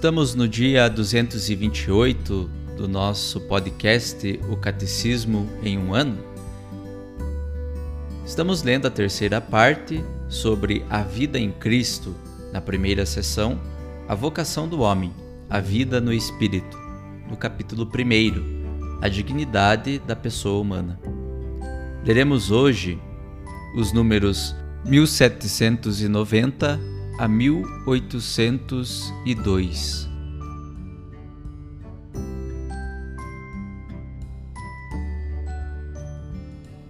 Estamos no dia 228 do nosso podcast O Catecismo em um ano. Estamos lendo a terceira parte sobre a vida em Cristo, na primeira sessão, a vocação do homem, a vida no Espírito, no capítulo 1, a dignidade da pessoa humana. Leremos hoje os números 1790 a 1802.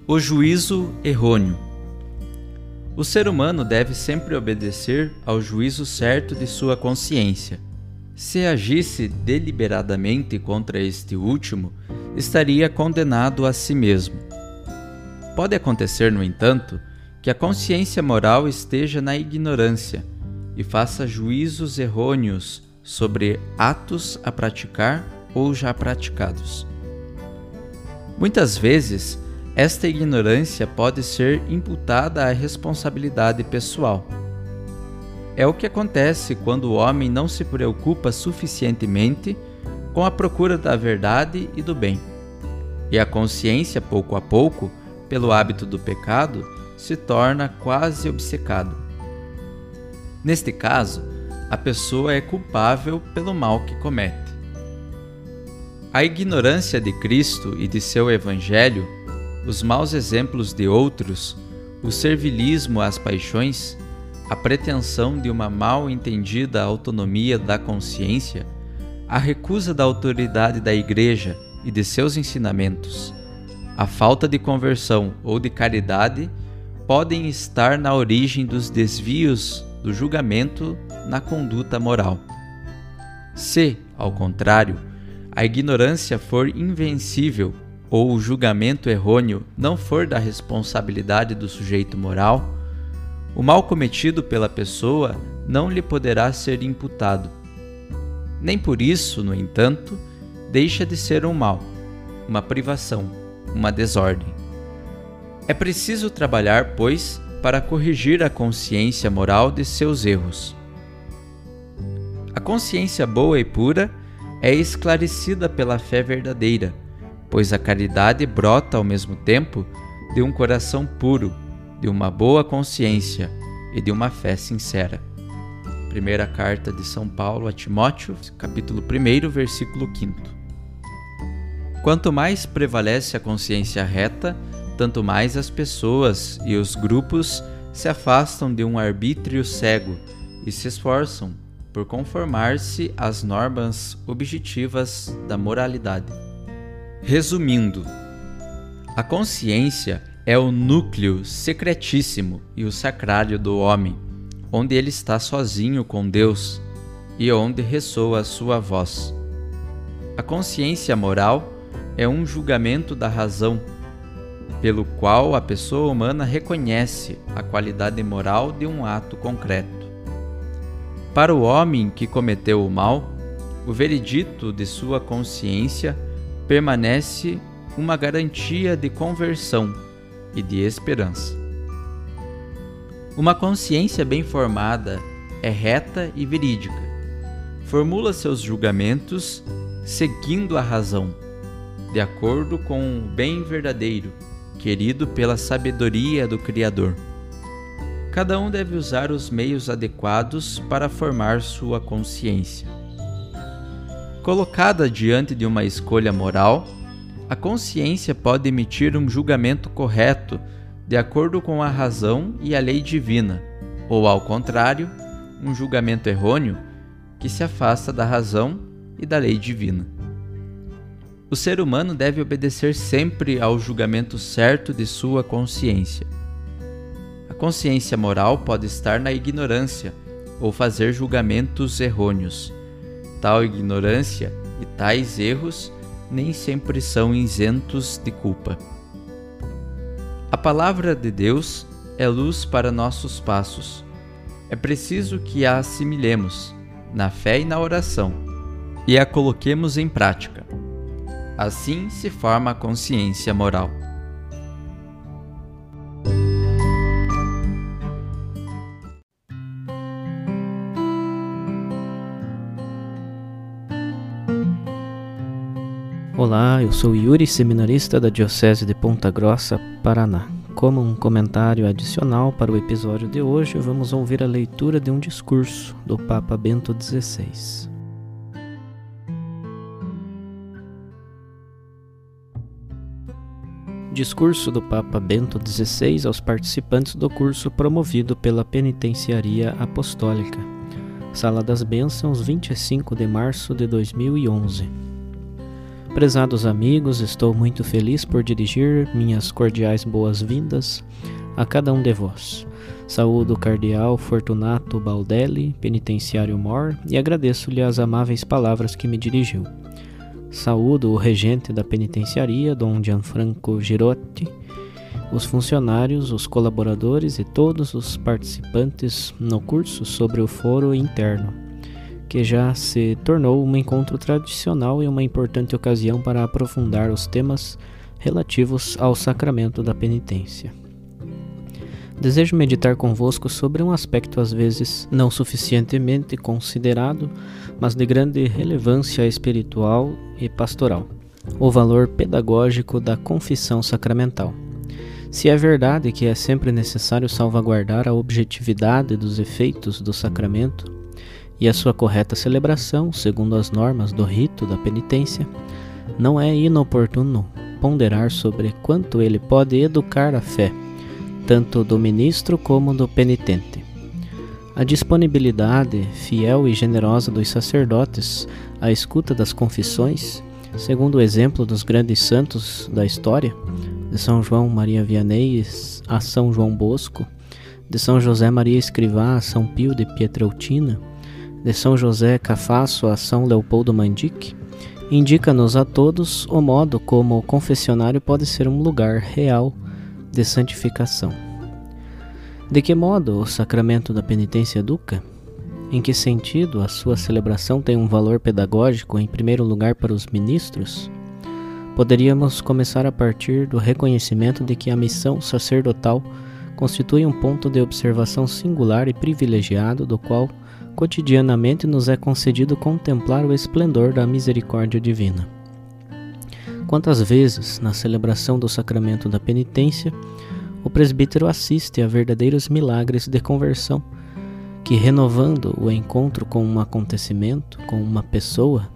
O juízo errôneo. O ser humano deve sempre obedecer ao juízo certo de sua consciência. Se agisse deliberadamente contra este último, estaria condenado a si mesmo. Pode acontecer, no entanto, que a consciência moral esteja na ignorância e faça juízos errôneos sobre atos a praticar ou já praticados. Muitas vezes, esta ignorância pode ser imputada à responsabilidade pessoal. É o que acontece quando o homem não se preocupa suficientemente com a procura da verdade e do bem. E a consciência, pouco a pouco, pelo hábito do pecado, se torna quase obcecado. Neste caso, a pessoa é culpável pelo mal que comete. A ignorância de Cristo e de seu Evangelho os maus exemplos de outros, o servilismo às paixões, a pretensão de uma mal entendida autonomia da consciência, a recusa da autoridade da Igreja e de seus ensinamentos, a falta de conversão ou de caridade podem estar na origem dos desvios do julgamento na conduta moral. Se, ao contrário, a ignorância for invencível ou o julgamento errôneo não for da responsabilidade do sujeito moral, o mal cometido pela pessoa não lhe poderá ser imputado. Nem por isso, no entanto, deixa de ser um mal, uma privação, uma desordem. É preciso trabalhar, pois, para corrigir a consciência moral de seus erros. A consciência boa e pura é esclarecida pela fé verdadeira pois a caridade brota ao mesmo tempo de um coração puro, de uma boa consciência e de uma fé sincera. Primeira carta de São Paulo a Timóteo, capítulo 1, versículo 5. Quanto mais prevalece a consciência reta, tanto mais as pessoas e os grupos se afastam de um arbítrio cego e se esforçam por conformar-se às normas objetivas da moralidade. Resumindo, a consciência é o núcleo secretíssimo e o sacrário do homem, onde ele está sozinho com Deus e onde ressoa a sua voz. A consciência moral é um julgamento da razão, pelo qual a pessoa humana reconhece a qualidade moral de um ato concreto. Para o homem que cometeu o mal, o veredito de sua consciência permanece uma garantia de conversão e de esperança. Uma consciência bem formada é reta e verídica. Formula seus julgamentos seguindo a razão, de acordo com o bem verdadeiro, querido pela sabedoria do Criador. cada um deve usar os meios adequados para formar sua consciência. Colocada diante de uma escolha moral, a consciência pode emitir um julgamento correto de acordo com a razão e a lei divina, ou ao contrário, um julgamento errôneo que se afasta da razão e da lei divina. O ser humano deve obedecer sempre ao julgamento certo de sua consciência. A consciência moral pode estar na ignorância ou fazer julgamentos errôneos. Tal ignorância e tais erros nem sempre são isentos de culpa. A palavra de Deus é luz para nossos passos. É preciso que a assimilemos na fé e na oração e a coloquemos em prática. Assim se forma a consciência moral. Olá, eu sou Yuri, seminarista da Diocese de Ponta Grossa, Paraná. Como um comentário adicional para o episódio de hoje, vamos ouvir a leitura de um discurso do Papa Bento XVI. Discurso do Papa Bento XVI aos participantes do curso promovido pela Penitenciaria Apostólica. Sala das Bênçãos, 25 de março de 2011. Prezados amigos, estou muito feliz por dirigir minhas cordiais boas-vindas a cada um de vós. Saúdo o cardeal Fortunato Baldelli, penitenciário Mor, e agradeço-lhe as amáveis palavras que me dirigiu. Saúdo o regente da penitenciaria, Dom Gianfranco Girotti, os funcionários, os colaboradores e todos os participantes no curso sobre o foro interno, que já se tornou um encontro tradicional e uma importante ocasião para aprofundar os temas relativos ao sacramento da penitência. Desejo meditar convosco sobre um aspecto às vezes não suficientemente considerado, mas de grande relevância espiritual e pastoral: o valor pedagógico da confissão sacramental. Se é verdade que é sempre necessário salvaguardar a objetividade dos efeitos do sacramento e a sua correta celebração, segundo as normas do rito da penitência, não é inoportuno ponderar sobre quanto ele pode educar a fé tanto do ministro como do penitente. A disponibilidade fiel e generosa dos sacerdotes à escuta das confissões, segundo o exemplo dos grandes santos da história, de São João Maria Vianney a São João Bosco, de São José Maria Escrivá a São Pio de Pietreutina, de São José Cafasso a São Leopoldo Mandique, indica-nos a todos o modo como o confessionário pode ser um lugar real de santificação. De que modo o sacramento da penitência educa? Em que sentido a sua celebração tem um valor pedagógico, em primeiro lugar, para os ministros? Poderíamos começar a partir do reconhecimento de que a missão sacerdotal constitui um ponto de observação singular e privilegiado, do qual cotidianamente nos é concedido contemplar o esplendor da misericórdia divina. Quantas vezes, na celebração do sacramento da penitência, o presbítero assiste a verdadeiros milagres de conversão, que, renovando o encontro com um acontecimento, com uma pessoa,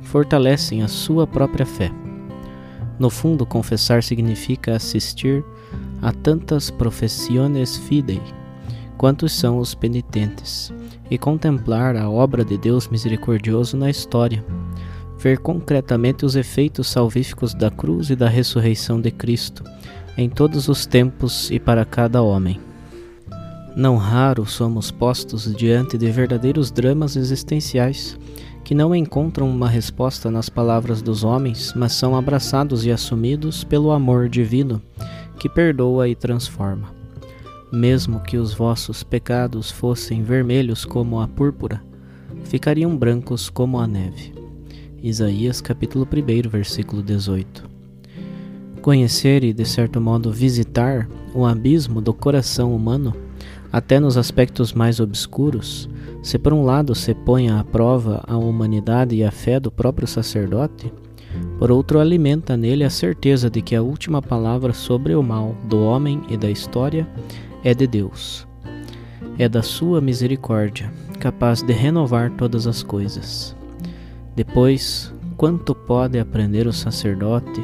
fortalecem a sua própria fé. No fundo, confessar significa assistir a tantas professiones fidei, quantos são os penitentes, e contemplar a obra de Deus misericordioso na história ver concretamente os efeitos salvíficos da cruz e da ressurreição de Cristo em todos os tempos e para cada homem. Não raro somos postos diante de verdadeiros dramas existenciais que não encontram uma resposta nas palavras dos homens, mas são abraçados e assumidos pelo amor divino que perdoa e transforma. Mesmo que os vossos pecados fossem vermelhos como a púrpura, ficariam brancos como a neve. Isaías capítulo 1, versículo 18. Conhecer e, de certo modo, visitar o abismo do coração humano, até nos aspectos mais obscuros, se por um lado se põe à prova a humanidade e a fé do próprio sacerdote, por outro alimenta nele a certeza de que a última palavra sobre o mal do homem e da história é de Deus. é da sua misericórdia, capaz de renovar todas as coisas. Depois, quanto pode aprender o sacerdote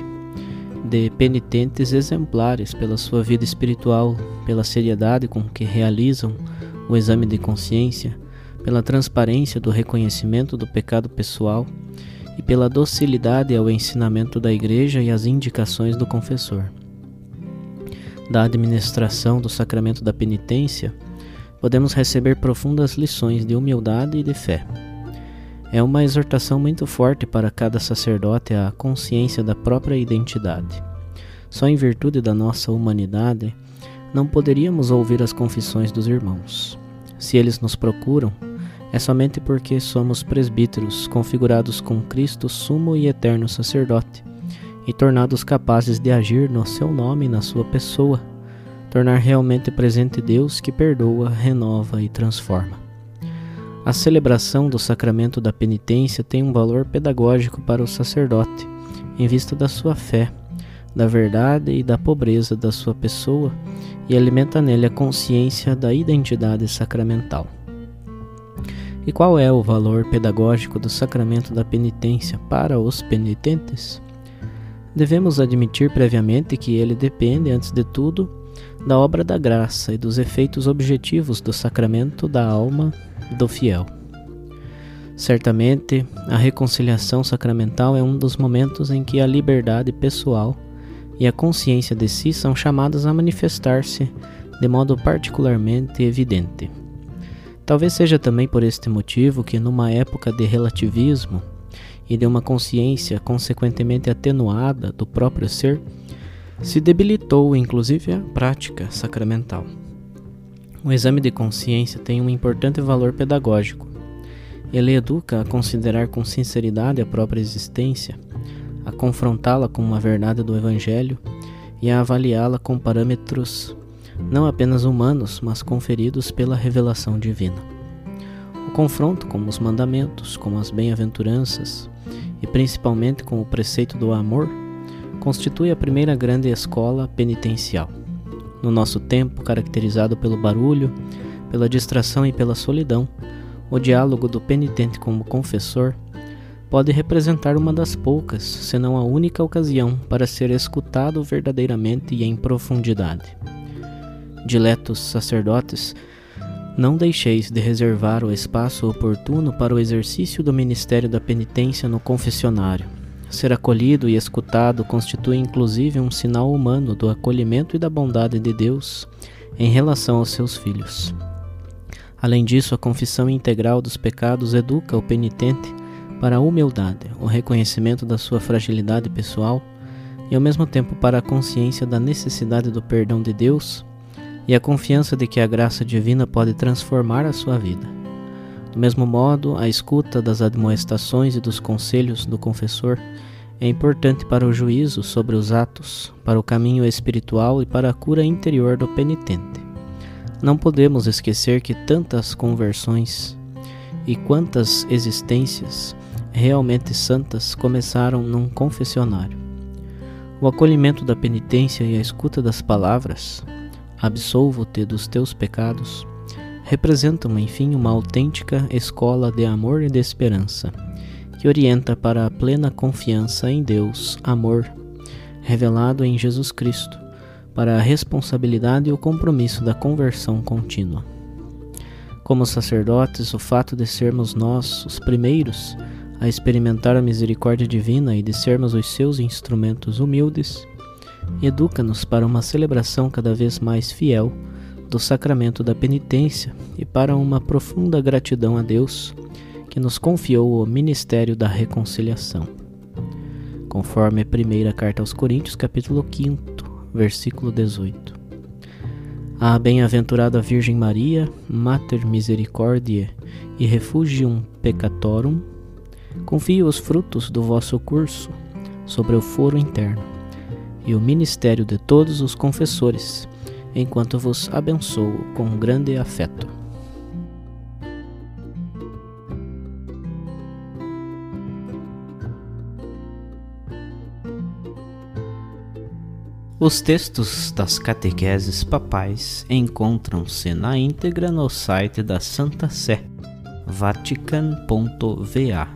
de penitentes exemplares pela sua vida espiritual, pela seriedade com que realizam o exame de consciência, pela transparência do reconhecimento do pecado pessoal e pela docilidade ao ensinamento da Igreja e às indicações do confessor. Da administração do sacramento da penitência, podemos receber profundas lições de humildade e de fé. É uma exortação muito forte para cada sacerdote à consciência da própria identidade. Só em virtude da nossa humanidade não poderíamos ouvir as confissões dos irmãos. Se eles nos procuram, é somente porque somos presbíteros configurados com Cristo, sumo e eterno sacerdote, e tornados capazes de agir no seu nome e na sua pessoa, tornar realmente presente Deus que perdoa, renova e transforma. A celebração do sacramento da penitência tem um valor pedagógico para o sacerdote, em vista da sua fé, da verdade e da pobreza da sua pessoa, e alimenta nele a consciência da identidade sacramental. E qual é o valor pedagógico do sacramento da penitência para os penitentes? Devemos admitir previamente que ele depende, antes de tudo, da obra da graça e dos efeitos objetivos do sacramento da alma do fiel. Certamente, a reconciliação sacramental é um dos momentos em que a liberdade pessoal e a consciência de si são chamadas a manifestar-se de modo particularmente evidente. Talvez seja também por este motivo que, numa época de relativismo e de uma consciência consequentemente atenuada do próprio ser, se debilitou inclusive a prática sacramental. O exame de consciência tem um importante valor pedagógico. Ele educa a considerar com sinceridade a própria existência, a confrontá-la com uma verdade do Evangelho e a avaliá-la com parâmetros não apenas humanos, mas conferidos pela revelação divina. O confronto com os mandamentos, com as bem-aventuranças e principalmente com o preceito do amor constitui a primeira grande escola penitencial. No nosso tempo, caracterizado pelo barulho, pela distração e pela solidão, o diálogo do penitente com o confessor pode representar uma das poucas, se não a única ocasião para ser escutado verdadeiramente e em profundidade. Diletos sacerdotes, não deixeis de reservar o espaço oportuno para o exercício do ministério da penitência no confessionário. Ser acolhido e escutado constitui inclusive um sinal humano do acolhimento e da bondade de Deus em relação aos seus filhos. Além disso, a confissão integral dos pecados educa o penitente para a humildade, o reconhecimento da sua fragilidade pessoal e ao mesmo tempo para a consciência da necessidade do perdão de Deus e a confiança de que a graça divina pode transformar a sua vida. Do mesmo modo, a escuta das admoestações e dos conselhos do confessor é importante para o juízo sobre os atos, para o caminho espiritual e para a cura interior do penitente. Não podemos esquecer que tantas conversões e quantas existências realmente santas começaram num confessionário. O acolhimento da penitência e a escuta das palavras, absolvo-te dos teus pecados, representam, enfim, uma autêntica escola de amor e de esperança, que orienta para a plena confiança em Deus, amor, revelado em Jesus Cristo, para a responsabilidade e o compromisso da conversão contínua. Como sacerdotes, o fato de sermos nós os primeiros a experimentar a misericórdia divina e de sermos os seus instrumentos humildes, educa-nos para uma celebração cada vez mais fiel do sacramento da penitência e para uma profunda gratidão a Deus que nos confiou o ministério da reconciliação. Conforme a primeira carta aos Coríntios, capítulo 5, versículo 18. A bem-aventurada Virgem Maria, Mater Misericordiae e Refugium Peccatorum, confie os frutos do vosso curso sobre o foro interno e o ministério de todos os confessores, enquanto vos abençoo com grande afeto. Os textos das catequeses papais encontram-se na íntegra no site da Santa Sé, vatican.va.